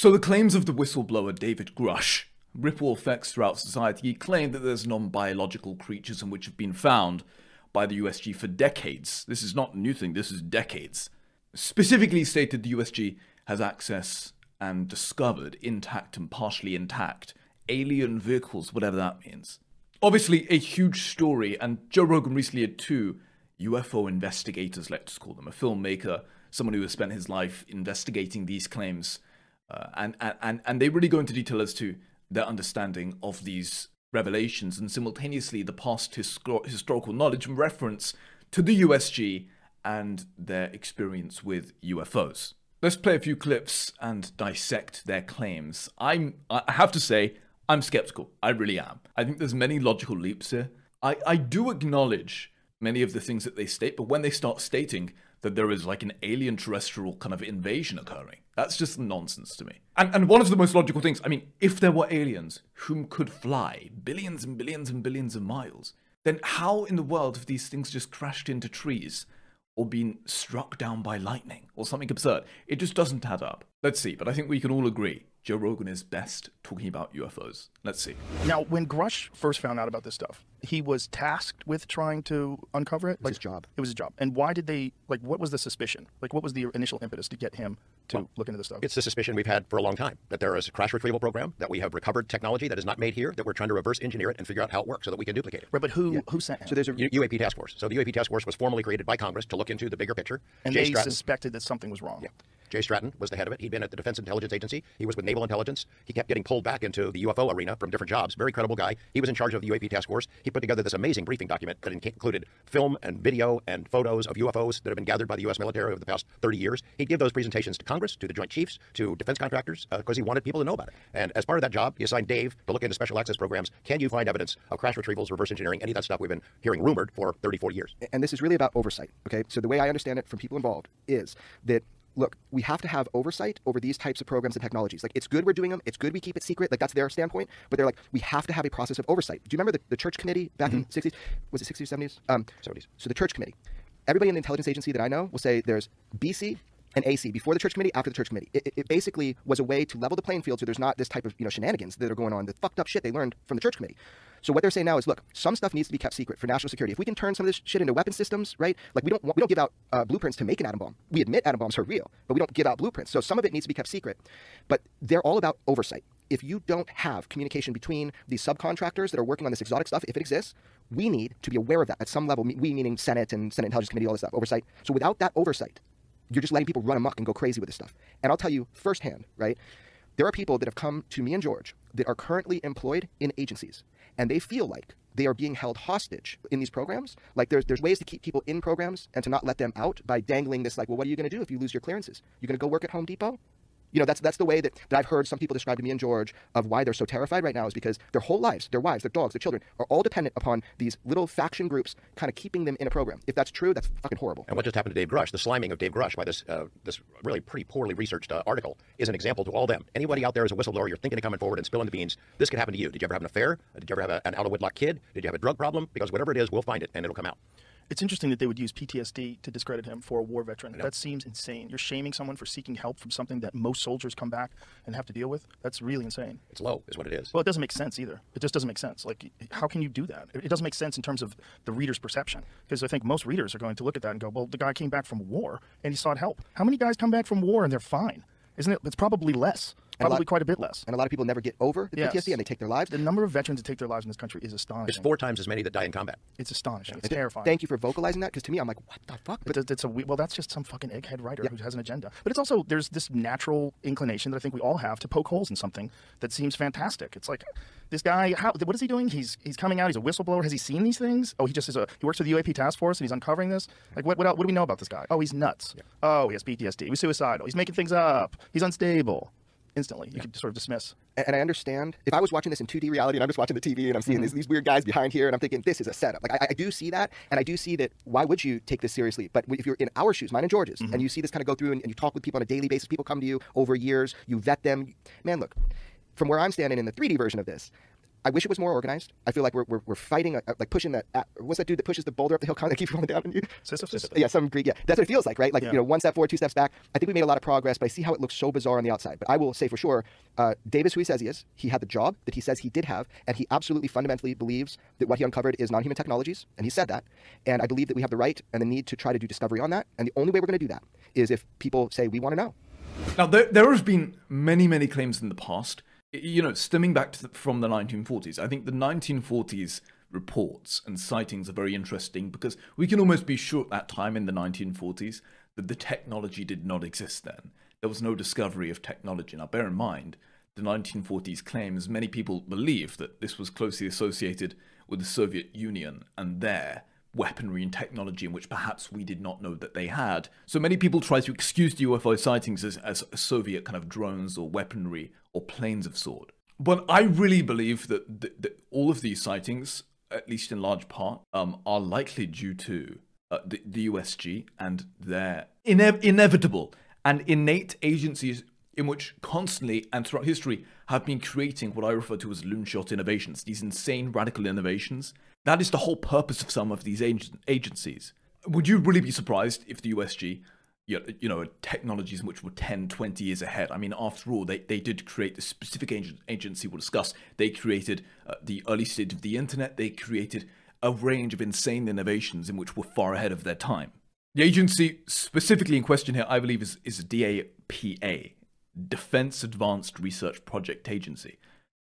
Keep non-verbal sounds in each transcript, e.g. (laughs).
So the claims of the whistleblower David Grusch ripple effects throughout society. He claimed that there's non-biological creatures in which have been found by the USG for decades. This is not a new thing, this is decades. Specifically stated the USG has access and discovered intact and partially intact alien vehicles, whatever that means. Obviously, a huge story, and Joe Rogan recently had two UFO investigators, let's call them, a filmmaker, someone who has spent his life investigating these claims, uh, and, and, and they really go into detail as to their understanding of these revelations and simultaneously the past histor- historical knowledge and reference to the USG and their experience with UFOs. Let's play a few clips and dissect their claims. I'm I have to say I'm skeptical. I really am. I think there's many logical leaps here. I, I do acknowledge many of the things that they state, but when they start stating that there is like an alien terrestrial kind of invasion occurring. That's just nonsense to me. And and one of the most logical things, I mean, if there were aliens whom could fly billions and billions and billions of miles, then how in the world have these things just crashed into trees or been struck down by lightning or something absurd? It just doesn't add up. Let's see, but I think we can all agree Joe Rogan is best talking about UFOs. Let's see. Now, when Grusch first found out about this stuff, he was tasked with trying to uncover it. It was like, his job. It was his job. And why did they like? What was the suspicion? Like, what was the initial impetus to get him to well, look into this stuff? It's the suspicion we've had for a long time that there is a crash retrieval program that we have recovered technology that is not made here that we're trying to reverse engineer it and figure out how it works so that we can duplicate it. Right, but who yeah. who sent him? So there's a U- UAP task force. So the UAP task force was formally created by Congress to look into the bigger picture. And Jay they Stratton, suspected that something was wrong. Yeah. Jay Stratton was the head of it. He'd been at the Defense Intelligence Agency. He was with Naval Intelligence. He kept getting pulled back into the UFO arena from different jobs. Very credible guy. He was in charge of the UAP task force. He put together this amazing briefing document that included film and video and photos of UFOs that have been gathered by the U.S. military over the past 30 years. He'd give those presentations to Congress, to the Joint Chiefs, to defense contractors, because uh, he wanted people to know about it. And as part of that job, he assigned Dave to look into special access programs. Can you find evidence of crash retrievals, reverse engineering, any of that stuff we've been hearing rumored for 30, 40 years? And this is really about oversight. Okay, so the way I understand it from people involved is that look, we have to have oversight over these types of programs and technologies. Like, it's good we're doing them. It's good we keep it secret. Like, that's their standpoint. But they're like, we have to have a process of oversight. Do you remember the, the church committee back mm-hmm. in the 60s? Was it 60s, 70s? Um, 70s. So the church committee. Everybody in the intelligence agency that I know will say there's BC, and AC before the church committee, after the church committee. It, it, basically was a way to level the playing field so there's not this type of you know shenanigans that are going on, the fucked up shit they learned from the church committee. So what they're saying now is, look, some stuff needs to be kept secret for national security. If we can turn some of this shit into weapon systems, right? Like we don't we don't give out uh, blueprints to make an atom bomb. We admit atom bombs are real, but we don't give out blueprints. So some of it needs to be kept secret. But they're all about oversight. If you don't have communication between these subcontractors that are working on this exotic stuff, if it exists, we need to be aware of that at some level. We meaning Senate and Senate Intelligence Committee, all this stuff, oversight. So without that oversight, you're just letting people run amok and go crazy with this stuff. And I'll tell you firsthand, right? There are people that have come to me and George that are currently employed in agencies, and they feel like they are being held hostage in these programs. Like there's there's ways to keep people in programs and to not let them out by dangling this like, well, what are you going to do if you lose your clearances? You're going to go work at Home Depot? You know, that's that's the way that, that I've heard some people describe to me and George of why they're so terrified right now is because their whole lives, their wives, their dogs, their children are all dependent upon these little faction groups kind of keeping them in a program. If that's true, that's fucking horrible. And what just happened to Dave Grusch, the sliming of Dave Grusch by this uh, this really pretty poorly researched uh, article is an example to all them. Anybody out there is a whistleblower, you're thinking of coming forward and spilling the beans, this could happen to you. Did you ever have an affair? Did you ever have a, an out of wedlock kid? Did you have a drug problem? Because whatever it is, we'll find it and it'll come out. It's interesting that they would use PTSD to discredit him for a war veteran. That seems insane. You're shaming someone for seeking help from something that most soldiers come back and have to deal with. That's really insane. It's low, is what it is. Well, it doesn't make sense either. It just doesn't make sense. Like, how can you do that? It doesn't make sense in terms of the reader's perception. Because I think most readers are going to look at that and go, well, the guy came back from war and he sought help. How many guys come back from war and they're fine? Isn't it? It's probably less. Probably a lot, quite a bit less. And a lot of people never get over the yes. PTSD and they take their lives. The number of veterans that take their lives in this country is astonishing. It's four times as many that die in combat. It's astonishing. It's terrifying. Thank you for vocalizing that because to me, I'm like, what the fuck? But it's, it's a well, that's just some fucking egghead writer yeah. who has an agenda. But it's also there's this natural inclination that I think we all have to poke holes in something that seems fantastic. It's like this guy, how, what is he doing? He's he's coming out. He's a whistleblower. Has he seen these things? Oh, he just is a he works for the UAP task force and he's uncovering this. Like what what, else, what do we know about this guy? Oh, he's nuts. Yeah. Oh, he has PTSD. He's suicidal. He's making things up. He's unstable instantly. You yeah. could sort of dismiss. And, I understand if I was watching this in 2D reality and I'm just watching the TV and I'm seeing mm-hmm. these, these weird guys behind here and I'm thinking this is a setup. Like I, I, do see that, and I do see that. Why would you take this seriously? But if you're in our shoes, mine and George's, mm-hmm. and you see this kind of go through and, and you talk with people on a daily basis, people come to you over years, you vet them. Man, look, from where I'm standing in the 3D version of this, I wish it was more organized. I feel like we're, we're, we're fighting, uh, like pushing that. Uh, what's that dude that pushes the boulder up the hill and keeps rolling down on you? Sisyphus? (laughs) Yeah, some Greek. Yeah, that's what it feels like, right? Like Yeah. you know, one step forward, two steps back. I think we made a lot of progress, but I see how it looks so bizarre on the outside. But I will say for sure, uh, Davis, who he says he is, he had the job that he says he did have, and he absolutely fundamentally believes that what he uncovered is non-human technologies, and he said that. And I believe that we have the right and the need to try to do discovery on that. And the only way we're going to do that is if people say we want to know. Now, there, there has been many, many claims in the past, you know, stemming back the, from the 1940s. I think the 1940s reports and sightings are very interesting because we can almost be sure at that time in the 1940s that the technology did not exist then. There was no discovery of technology. Now, bear in mind, the 1940s claims many people believe that this was closely associated with the Soviet Union and their weaponry and technology in which perhaps we did not know that they had. So many people try to excuse the UFO sightings as, as Soviet kind of drones or weaponry or planes of sort. But I really believe that, that, that all of these sightings, at least in large part, um, are likely due to uh, the, the USG and their ine- inevitable and innate agencies in which constantly and throughout history have been creating what I refer to as loonshot innovations, these insane radical innovations. That is the whole purpose of some of these ag- agencies. Would you really be surprised if the USG, you know, technologies which were 10, 20 years ahead? I mean, after all, they, they did create the specific agency we'll discuss. They created uh, the early stage of the internet. They created a range of insane innovations in which were far ahead of their time. The agency specifically in question here, I believe, is, is DARPA, Defense Advanced Research Project Agency.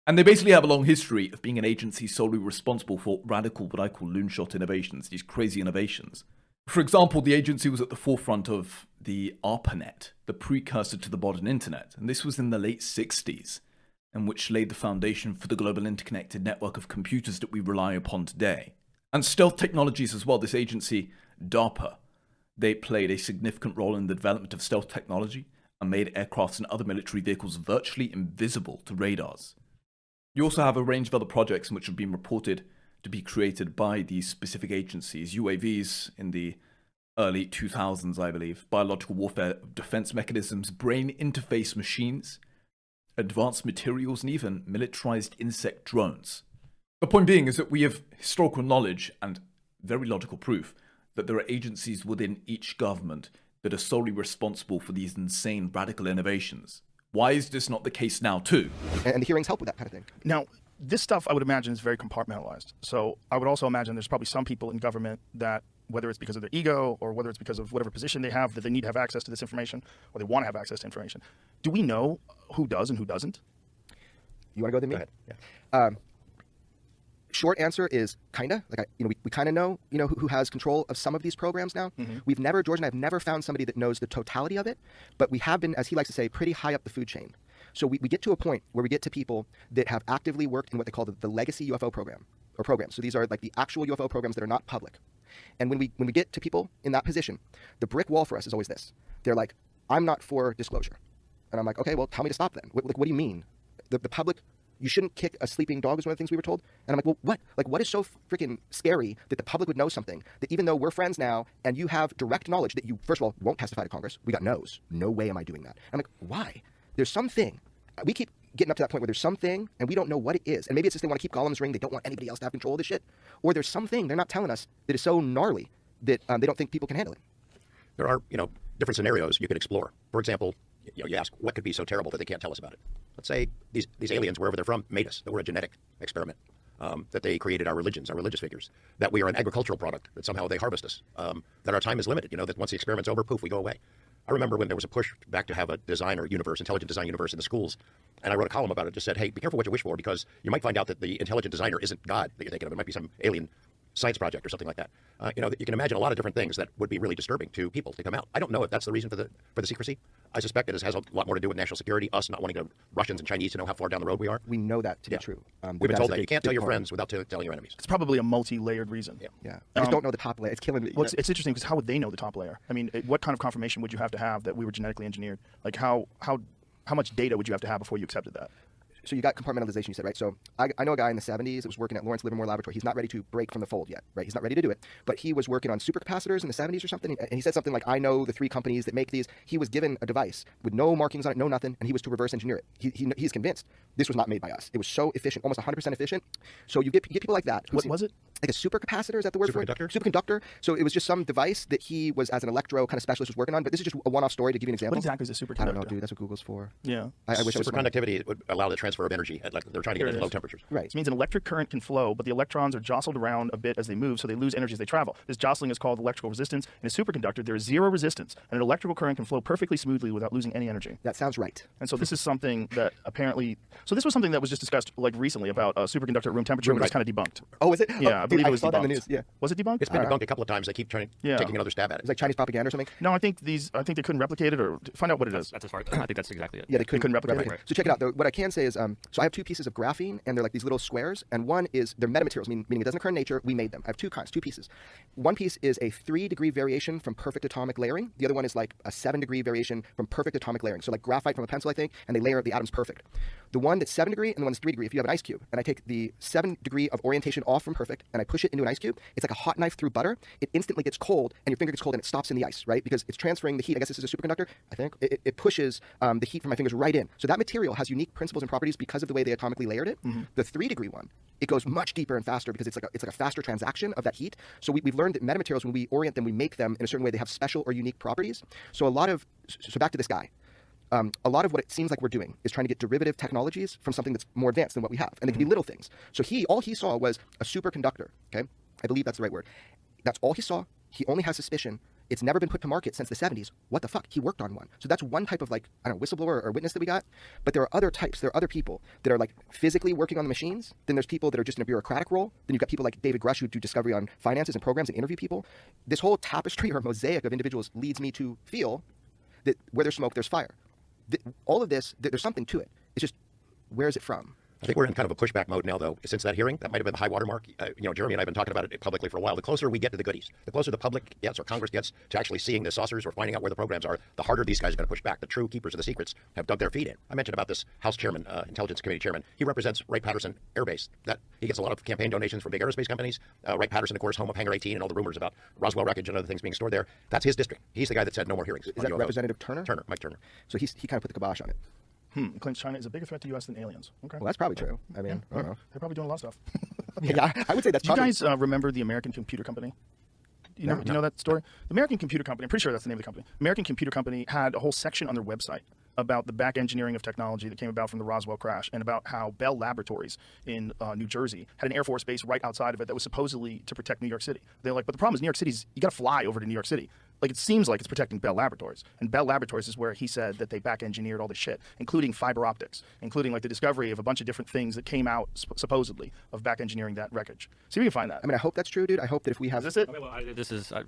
And they basically have a long history of being an agency solely responsible for radical, what I call loonshot innovations, these crazy innovations. For example, the agency was at the forefront of the ARPANET, the precursor to the modern internet, and this was in the late 60s, and which laid the foundation for the global interconnected network of computers that we rely upon today. And stealth technologies as well, this agency, DARPA, they played a significant role in the development of stealth technology and made aircrafts and other military vehicles virtually invisible to radars. You also have a range of other projects which have been reported to be created by these specific agencies. UAVs in the early 2000s, I believe, biological warfare defense mechanisms, brain interface machines, advanced materials, and even militarized insect drones. The point being is that we have historical knowledge and very logical proof that there are agencies within each government that are solely responsible for these insane radical innovations. Why is this not the case now, too? And, and the hearings help with that kind of thing. Now, this stuff I would imagine is very compartmentalized. So I would also imagine there's probably some people in government that, whether it's because of their ego or whether it's because of whatever position they have, that they need to have access to this information or they want to have access to information. Do we know who does and who doesn't? You want to go then me? Go ahead. Yeah. Um, short answer is kinda. Like I, you know, we, we kind of know, you know, who, who has control of some of these programs now. We've never, George and I have never found somebody that knows the totality of it, but we have been, as he likes to say, pretty high up the food chain. So we, we get to a point where we get to people that have actively worked in what they call the, the legacy UFO program or programs. So these are like the actual UFO programs that are not public. And when we when we get to people in that position, the brick wall for us is always this. They're like, I'm not for disclosure. And I'm like, okay, well, tell me to stop then. What, like, what do you mean? The, the public, you shouldn't kick a sleeping dog is one of the things we were told. And I'm like, well, what? Like, what is so freaking scary that the public would know something that even though we're friends now and you have direct knowledge that you, first of all, won't testify to Congress, we got no's. No way am I doing that. I'm like, why? There's something. We keep getting up to that point where there's something and we don't know what it is. And maybe it's just they want to keep Gollum's ring. They don't want anybody else to have control of the shit. Or there's something they're not telling us that is so gnarly that um, they don't think people can handle it. there are you know different scenarios you could explore. For example, you know, you ask what could be so terrible that they can't tell us about it. Let's say these these aliens, wherever they're from, made us. That we're a genetic experiment. Um, that they created our religions, our religious figures. That we are an agricultural product. That somehow they harvest us. Um, that our time is limited. You know that once the experiment's over, poof, we go away. I remember when there was a push back to have a designer universe, intelligent design universe in the schools, and I wrote a column about it. Just said, hey, be careful what you wish for because you might find out that the intelligent designer isn't God that you're thinking of. It might be some alien science project or something like that. Uh, you know, you can imagine a lot of different things that would be really disturbing to people to come out. I don't know if that's the reason for the for the secrecy. I suspect it has a lot more to do with national security, us not wanting to, Russians and Chinese to know how far down the road we are. We know that to Yeah. be true. Um, We've been told a that you can't tell your part. friends without telling your enemies. It's probably a multi-layered reason. Yeah. Yeah, I just Um, don't know the top layer. It's killing me. Well, it's, it's interesting because how would they know the top layer? I mean, it- what kind of confirmation would you have to have that we were genetically engineered? Like how how how much data would you have to have before you accepted that? So you got compartmentalization, you said, right? So I, I know a guy in the 70s that was working at Lawrence Livermore Laboratory. He's not ready to break from the fold yet, right? He's not ready to do it. But he was working on supercapacitors in the 70s or something. And he said something like, I know the three companies that make these. He was given a device with no markings on it, no nothing, and he was to reverse engineer it. He, he, he's convinced this was not made by us. It was so efficient, almost 100% efficient. So you get, you get people like that. What was it? Like a supercapacitor, is that the word for it? Superconductor? Superconductor. So it was just some device that he was, as an electro kind of specialist, was working on. But this is just a one off story to give you an example. What exactly is a superconductor? I don't know, dude. That's what Google's for. Yeah. I, I wish I was smart. Superconductivity would allow the transfer of energy. At, like, they're trying to get it it at low temperatures. Right. This means an electric current can flow, but the electrons are jostled around a bit as they move, so they lose energy as they travel. This jostling is called electrical resistance. In a superconductor, there is zero resistance, and an electrical current can flow perfectly smoothly without losing any energy. That sounds right. And so this is something that apparently, so this was something that was just discussed like recently about a superconductor at room temperature, but it was kind of debunked. Oh, is it? Yeah, oh, I believe dude, it was saw debunked. that in the news. Yeah. Was it debunked? It's been debunked a couple of times. They keep trying Yeah. taking another stab at it. It's like Chinese propaganda or something. no, I think these. I think they couldn't replicate it or find out what it is. That's as far. (clears throat) I think that's exactly it. Yeah, they couldn't, couldn't replicate it? So check it out. though. What I can say is, um, so I have two pieces of graphene, and they're like these little squares. And one is they're metamaterials, meaning, meaning it doesn't occur in nature. We made them. I have two kinds, two pieces. One piece is a three degree variation from perfect atomic layering. The other one is like a seven degree variation from perfect atomic layering. So like graphite from a pencil, I think, and they layer the atoms perfect. The one that's seven degree and the one that's three degree. If you have an ice cube, and I take the seven degree of orientation off from perfect, and I push it into an ice cube, it's like a hot knife through butter. It instantly gets cold, and your finger gets cold, and it stops in the ice, right? Because it's transferring the heat. I guess this is a superconductor. I think it, it- pushes um, the heat from my fingers right in. So that material has unique principles and properties because of the way they atomically layered it. The three degree one, it goes much deeper and faster because it's like a, it's like a faster transaction of that heat. So we, we've learned that metamaterials, when we orient them, we make them in a certain way. They have special or unique properties. So a lot of so back to this guy. Um, a lot of what it seems like we're doing is trying to get derivative technologies from something that's more advanced than what we have, and they can be little things. So he, all he saw was a superconductor. Okay, I believe that's the right word. That's all he saw. He only has suspicion. It's never been put to market since the 70s. What the fuck? He worked on one. So that's one type of like I don't know whistleblower or witness that we got. But there are other types. There are other people that are like physically working on the machines. Then there's people that are just in a bureaucratic role. Then you've got people like David Grusch who do discovery on finances and programs and interview people. This whole tapestry or mosaic of individuals leads me to feel that where there's smoke, there's fire. Th- all of this, th- there's something to it. It's just where is it from? I think we're in kind of a pushback mode now, though. Since that hearing, that might have been the high water mark. Uh, you know, Jeremy and I have been talking about it publicly for a while. The closer we get to the goodies, the closer the public gets or Congress gets to actually seeing the saucers or finding out where the programs are, the harder these guys are going to push back. The true keepers of the secrets have dug their feet in. I mentioned about this House chairman, uh, Intelligence Committee chairman. He represents Wright Patterson Air Base. That he gets a lot of campaign donations from big aerospace companies. Uh, Wright Patterson, of course, home of Hangar 18 and all the rumors about Roswell wreckage and other things being stored there. That's his district. He's the guy that said no more hearings. Is that UFOs. Representative Turner? Turner, Mike Turner. So he's, he kind of put the kibosh on it. Hmm. Claims China is a bigger threat to U.S. than aliens. Okay. Well, that's probably true. I mean, I don't know. They're probably doing a lot of stuff. (laughs) Yeah, I would say that's Do you guys uh, remember the American Computer Company? Do you know, do you know that story? The American Computer Company, I'm pretty sure that's the name of the company. American Computer Company had a whole section on their website about the back engineering of technology that came about from the Roswell crash and about how Bell Laboratories in uh, New Jersey had an Air Force base right outside of it that was supposedly to protect New York City. They're like, but the problem is New York City's, you got to fly over to New York City. Like, it seems like it's protecting Bell Laboratories. And Bell Laboratories is where he said that they back engineered all this shit, including fiber optics, including like the discovery of a bunch of different things that came out sp- supposedly of back engineering that wreckage. See if we can find that. I mean, I hope that's true, dude. I hope that if we have. is this it? Okay, well, I, this is uh,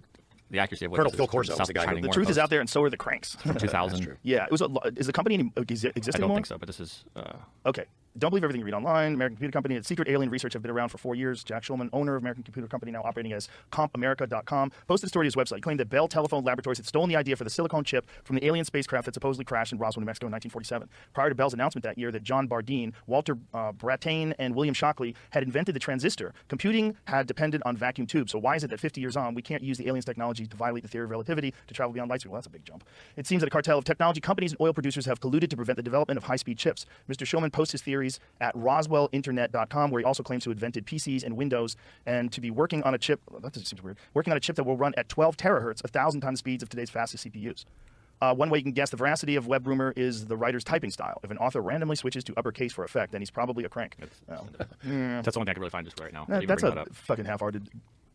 the accuracy of what Colonel this Phil is Corso from was the guy who- South China The Morning truth is out there, and so are the cranks. from 2000. true. (laughs) yeah, it was. A, is the company any, exi- exist I don't anymore? think so, but this is. Uh, Okay. Don't believe everything you read online. American Computer Company and Secret Alien Research have been around for four years. Jack Shulman, owner of American Computer Company, now operating as CompAmerica.com, posted a story to his website. He claimed that Bell Telephone Laboratories had stolen the idea for the silicone chip from the alien spacecraft that supposedly crashed in Roswell, New Mexico in 1947. Prior to Bell's announcement that year that John Bardeen, Walter uh, Brattain, and William Shockley had invented the transistor, computing had depended on vacuum tubes. So why is it that 50 years on, we can't use the aliens' technology to violate the theory of relativity to travel beyond light speed? Well, that's a big jump. It seems that a cartel of technology companies and oil producers have colluded to prevent the development of high-speed chips. Mr. Shulman posts his theories at roswellinternet.com, where he also claims to have invented PCs and Windows and to be working on a chip. That seems weird. Working on a chip that will run at 12 terahertz, a thousand times the speeds of today's fastest CPUs. Uh, one way you can guess the veracity of web rumor is the writer's typing style. If an author randomly switches to uppercase for effect, then he's probably a crank. Oh. (laughs) That's the only thing I can really find just right now. That- that's a that fucking half-hearted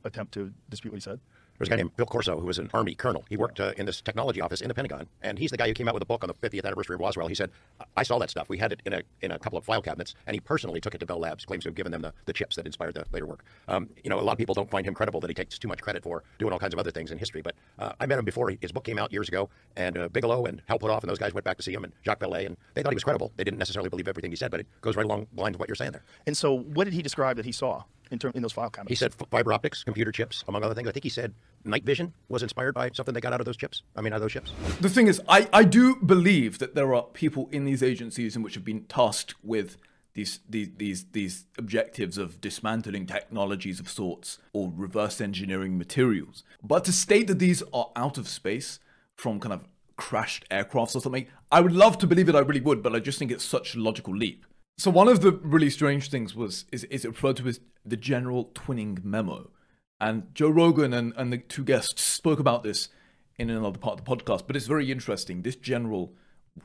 attempt to dispute what he said. There's a guy named Phil Corso who was an Army colonel. He worked uh, in this technology office in the Pentagon, and he's the guy who came out with a book on the 50th anniversary of Roswell. He said, "I saw that stuff. We had it in a in a couple of file cabinets, and he personally took it to Bell Labs. Claims to have given them the, the chips that inspired the later work. Um, you know, a lot of people don't find him credible that he takes too much credit for doing all kinds of other things in history. But uh, I met him before. His book came out years ago, and uh, Bigelow and Hal Puthoff and those guys went back to see him, and Jacques Vallée, and they thought he was credible. They didn't necessarily believe everything he said, but it goes right along the lines of what you're saying there. And so, what did he describe that he saw? In term in those file cabinets. He said fiber optics, computer chips, among other things. I think he said night vision was inspired by something they got out of those chips. I mean, out of those chips. The thing is, I, I do believe that there are people in these agencies in which have been tasked with these these these these objectives of dismantling technologies of sorts or reverse engineering materials. But to state that these are out of space from kind of crashed aircrafts or something, I would love to believe it, I really would, but I just think it's such a logical leap. So one of the really strange things was is is it referred to as the general twinning memo. And Joe Rogan and, and the two guests spoke about this in another part of the podcast, but it's very interesting. This general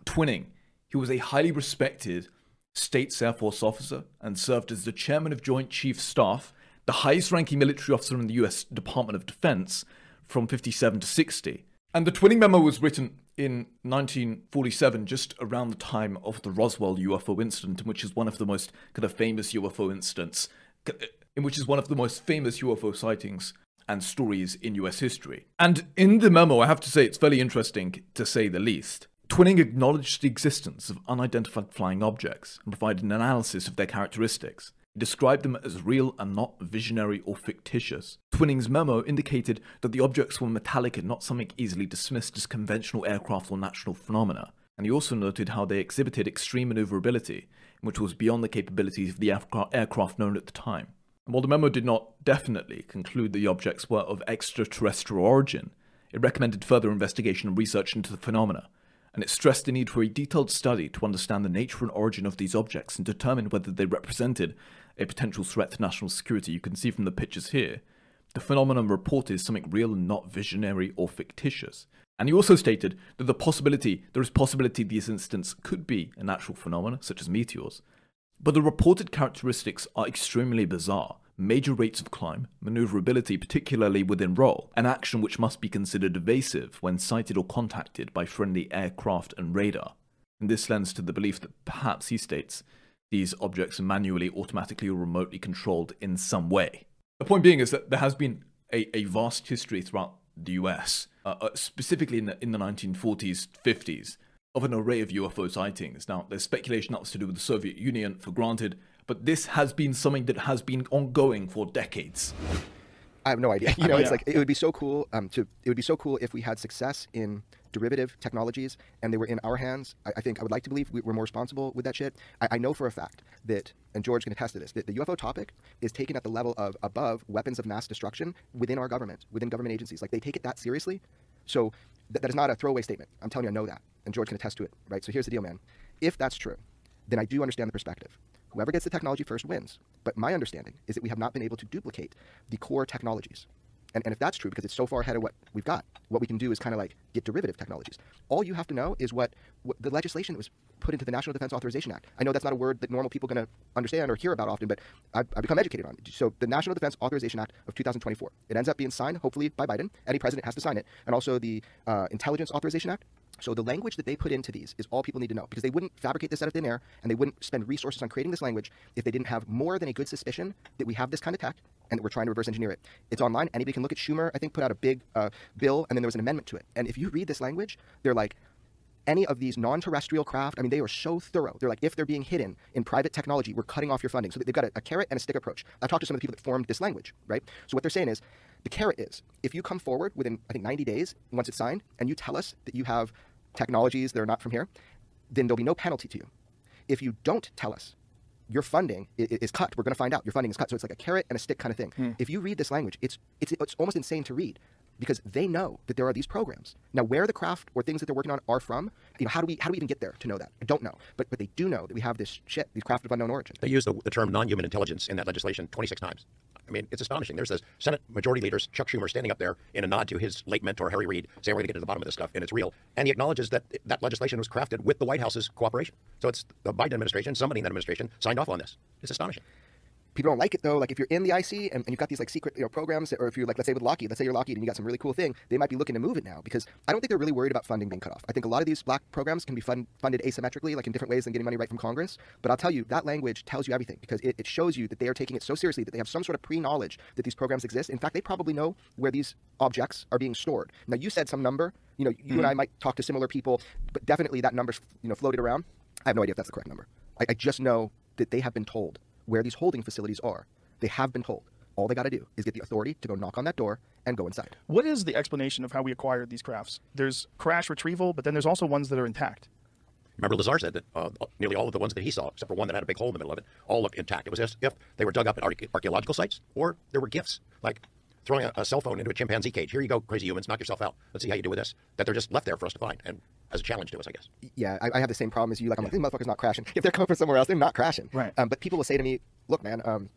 twinning, he was a highly respected States Air Force officer and served as the chairman of Joint Chiefs Staff, the highest ranking military officer in the US Department of Defense from 57 to 60. And the twinning memo was written in 1947, just around the time of the Roswell UFO incident, which is one of the most kind of famous UFO incidents, uh, in which is one of the most famous UFO sightings and stories in US history. And in the memo, I have to say it's fairly interesting to say the least. Twinning acknowledged the existence of unidentified flying objects and provided an analysis of their characteristics. Described them as real and not visionary or fictitious. Twinning's memo indicated that the objects were metallic and not something easily dismissed as conventional aircraft or natural phenomena. And he also noted how they exhibited extreme maneuverability, which was beyond the capabilities of the aircraft known at the time. And while the memo did not definitely conclude the objects were of extraterrestrial origin, it recommended further investigation and research into the phenomena, and it stressed the need for a detailed study to understand the nature and origin of these objects and determine whether they represented a potential threat to national security. You can see from the pictures here, the phenomenon reported is something real and not visionary or fictitious. And he also stated that the possibility, there is possibility these incidents could be a natural phenomenon, such as meteors, but the reported characteristics are extremely bizarre major rates of climb, maneuverability, particularly within roll, an action which must be considered evasive when sighted or contacted by friendly aircraft and radar. And this lends to the belief that perhaps, he states, these objects are manually, automatically, or remotely controlled in some way. The point being is that there has been a, a vast history throughout the US, uh, uh, specifically in the, in the 1940s, 50s, of an array of UFO sightings. Now, there's speculation that was to do with the Soviet Union, for granted, but this has been something that has been ongoing for decades. I have no idea. (laughs) You know, it's like it would be so cool um, to it would be so cool if we had success in derivative technologies and they were in our hands. I, I think I would like to believe we were more responsible with that shit. I, I know for a fact that, and George can attest to this, that the UFO topic is taken at the level of above weapons of mass destruction within our government, within government agencies. Like they take it that seriously. So th- that is not a throwaway statement. I'm telling you, I know that, and George can attest to it. Right. So here's the deal, man. If that's true, then I do understand the perspective. Whoever gets the technology first wins. But my understanding is that we have not been able to duplicate the core technologies. And, and if that's true, because it's so far ahead of what we've got, what we can do is kind of like get derivative technologies. All you have to know is what, what the legislation that was put into the National Defense Authorization Act. I know that's not a word that normal people are going to understand or hear about often, but I've, I've become educated on it. So the National Defense Authorization Act of 2024. It ends up being signed, hopefully, by Biden. Any president has to sign it. And also the uh, Intelligence Authorization Act. So the language that they put into these is all people need to know because they wouldn't fabricate this out of thin air and they wouldn't spend resources on creating this language if they didn't have more than a good suspicion that we have this kind of tech and that we're trying to reverse engineer it. It's online. Anybody can look at Schumer. I think put out a big uh, bill and then there was an amendment to it. And if you read this language, they're like any of these non-terrestrial craft. I mean, they are so thorough. They're like, if they're being hidden in private technology, we're cutting off your funding. So they've got a, a carrot and a stick approach. I've talked to some of the people that formed this language, right? So what they're saying is, the carrot is, if you come forward within, I think, 90 days once it's signed, and you tell us that you have technologies that are not from here, then there'll be no penalty to you. If you don't tell us, your funding is, cut. We're going to find out your funding is cut. So it's like a carrot and a stick kind of thing. Hmm. If you read this language, it's, it's it's almost insane to read because they know that there are these programs. Now, where the craft or things that they're working on are from, you know, how do we how do we even get there to know that? I don't know, but but they do know that we have this shit, these craft of unknown origin. They use the, the term non-human intelligence in that legislation 26 times. I mean, it's astonishing. There's this Senate Majority Leader, Chuck Schumer, standing up there in a nod to his late mentor, Harry Reid, saying, we're going to get to the bottom of this stuff, and it's real. And he acknowledges that that legislation was crafted with the White House's cooperation. So it's the Biden administration, somebody in that administration, signed off on this. It's astonishing people don't like it though. Like if you're in the IC and, and, you've got these like secret you know programs, or if you're like let's say with Lockheed, let's say you're Lockheed and you got some really cool thing, they might be looking to move it now because I don't think they're really worried about funding being cut off. I think a lot of these black programs can be fund, funded asymmetrically, like in different ways than getting money right from Congress. But I'll tell you that language tells you everything because it, it shows you that they are taking it so seriously that they have some sort of pre-knowledge that these programs exist. In fact, they probably know where these objects are being stored. Now you said some number. You know, you mm-hmm. and I might talk to similar people, but definitely that number's you know floated around. I have no idea if that's the correct number. I, I just know that they have been told where these holding facilities are They have been told. All they got to do is get the authority to go knock on that door and go inside. What is the explanation of how we acquired these crafts? There's crash retrieval, but then there's also ones that are intact. Remember, Lazar said that uh, nearly all of the ones that he saw, except for one that had a big hole in the middle of it, all looked intact. It was as if they were dug up at archae- archaeological sites or there were gifts, like throwing a, a cell phone into a chimpanzee cage. Here you go, crazy humans, knock yourself out. Let's see how you do with this. That they're just left there for us to find, and as a challenge to us, I guess. yeah, I, I have the same problem as you. Like, I'm like, these motherfuckers not crashing. If they're coming from somewhere else, they're not crashing. Right. Um, but people will say to me, look, man, um,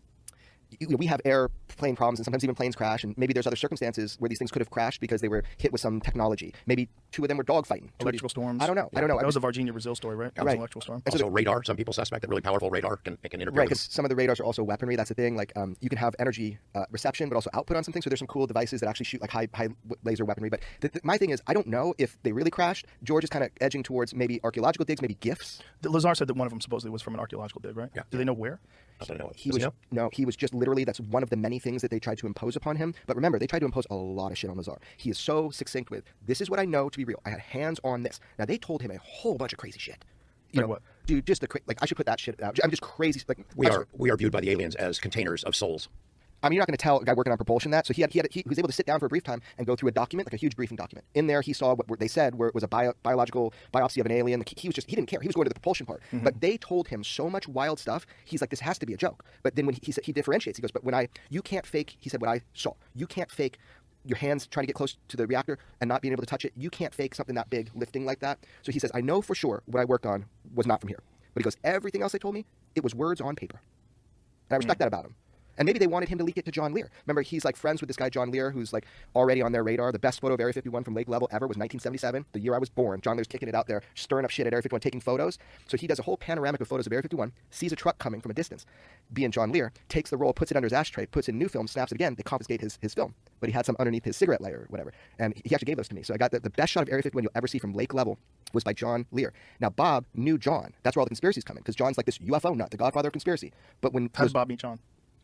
you know, we have airplane problems and sometimes even planes crash and maybe there's other circumstances where these things could have crashed because they were hit with some technology maybe two of them were dogfighting Two these- Electrical storms. i don't know i don't know That was I the Varginha Brazil story, right? That was Right. an electrical storm. And so Also, radar. Some people suspect that really powerful radar can, can interfere Right, because some of the radars are also weaponry. That's the thing. Like, um, you can have energy uh, reception, but also output on something. So there's some cool devices that actually shoot like high, high laser weaponry. But the, the, my thing is, I don't know if they really crashed. George is kind of edging towards maybe archaeological digs, maybe gifts. The- Lazar said that one of them supposedly was from an archaeological dig, right? Yeah. Do they know where? I. He was know? no, he was just literally that's one of the many things that they tried to impose upon him. But remember, they tried to impose a lot of shit on Lazar. He is so succinct with this is what I know to be real. I had hands on this. Now they told him a whole bunch of crazy shit. You Like know what? Dude, just the cra- like I should put that shit out. I'm just crazy. Like We I'm are sorry. we are viewed by the aliens as containers of souls. I mean, you're not going to tell a guy working on propulsion that. So he had, he had he was able to sit down for a brief time and go through a document, like a huge briefing document. In there, he saw what they said where it was a bio, biological biopsy of an alien. He, was just he didn't care. He was going to the propulsion part. Mm-hmm. But they told him so much wild stuff. He's like, this has to be a joke. But then when he, he said he differentiates, he goes, but when I you can't fake. He said what I saw. You can't fake. Your hands trying to get close to the reactor and not being able to touch it. You can't fake something that big lifting like that. So he says, I know for sure what I worked on was not from here. But he goes, everything else they told me, it was words on paper. And I respect mm. that about him. And maybe they wanted him to leak it to John Lear. Remember, he's like friends with this guy John Lear, who's like already on their radar. The best photo of Area 51 from Lake Level ever was 1977, the year I was born. John Lear's kicking it out there, stirring up shit at Area 51, taking photos. So he does a whole panoramic of photos of Area 51, sees a truck coming from a distance. Being John Lear, takes the roll, puts it under his ashtray, puts in new film, snaps it again. They confiscate his, his film, but he had some underneath his cigarette lighter or whatever. And he actually gave those to me. So I got the, the best shot of Area 51 you'll ever see from Lake Level was by John Lear. Now Bob knew John. That's where all the conspiracies come in because John's like this UFO nut, the godfather of conspiracy. But when How Bob meet John?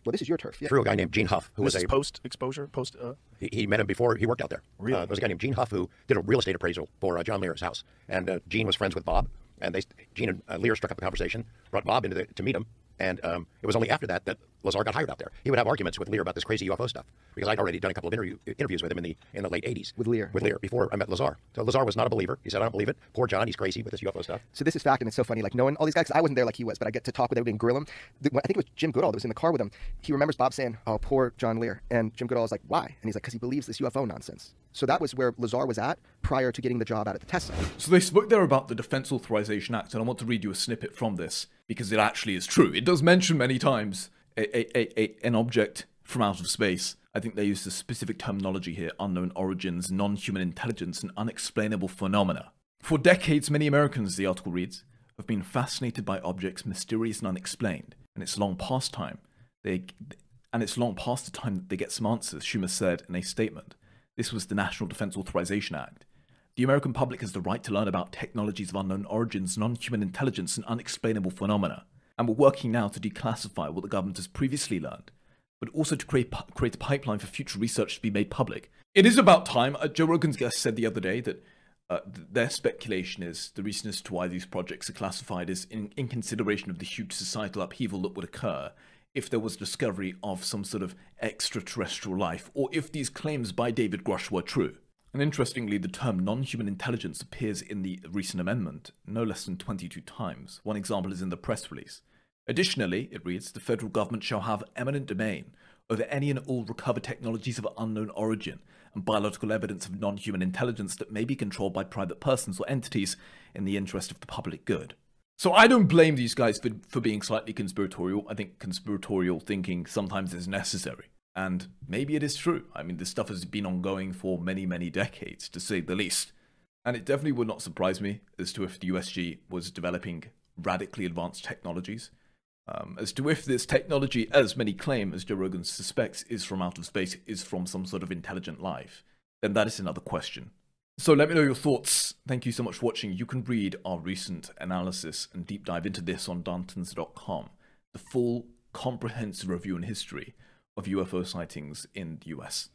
Well, this is your turf. Yeah. Through a guy named Gene Huff, who This was is a post exposure, post. Uh, He, he met him before he worked out there. Really? Uh, there was a guy named Gene Huff who did a real estate appraisal for uh, John Lear's house, and uh, Gene was friends with Bob, and they Gene and uh, Lear struck up a conversation, brought Bob into the, to meet him, and um, it was only after that that Lazar got hired out there. He would have arguments with Lear about this crazy UFO stuff because I'd already done a couple of interview, interviews with him in the in the late '80s With Lear. With Lear before I met Lazar. So Lazar was not a believer. He said, "I don't believe it. Poor John, he's crazy with this UFO stuff." So this is fact, and it's so funny. Like knowing all these guys, I wasn't there like he was, but I get to talk with everybody and grill him. The- I think it was Jim Goodall that was in the car with him. He remembers Bob saying, "Oh, poor John Lear," and Jim Goodall was like, "Why?" And he's like, "Because he believes this UFO nonsense." So that was where Lazar was at prior to getting the job out at the test site. So they spoke there about the Defense Authorization Act, and I want to read you a snippet from this because it actually is true. It does mention many times a, a, a, an object from out of space. I think they use the specific terminology here unknown origins, non human intelligence, and unexplainable phenomena. For decades, many Americans, the article reads, have been fascinated by objects mysterious and unexplained, and it's long past time. They, and it's long past the time that they get some answers, Schumer said in a statement. This was the National Defense Authorization Act. The American public has the right to learn about technologies of unknown origins, non human intelligence, and unexplainable phenomena. And we're working now to declassify what the government has previously learned, but also to create, create a pipeline for future research to be made public. It is about time. Uh, Joe Rogan's guest said the other day that uh, th- their speculation is the reason as to why these projects are classified is in, in consideration of the huge societal upheaval that would occur if there was discovery of some sort of extraterrestrial life, or if these claims by David Grusch were true. And interestingly, the term non human intelligence appears in the recent amendment no less than 22 times. One example is in the press release. Additionally, it reads the federal government shall have eminent domain over any and all recovered technologies of unknown origin and biological evidence of non human intelligence that may be controlled by private persons or entities in the interest of the public good. So I don't blame these guys for, for being slightly conspiratorial. I think conspiratorial thinking sometimes is necessary. And maybe it is true. I mean, this stuff has been ongoing for many, many decades, to say the least. And it definitely would not surprise me as to if the USG was developing radically advanced technologies. Um, as to if this technology, as many claim, as Joe Rogan suspects, is from out of space, is from some sort of intelligent life, then that is another question. So let me know your thoughts. Thank you so much for watching. You can read our recent analysis and deep dive into this on Darntons.com. The full comprehensive review and history of UFO sightings in the US.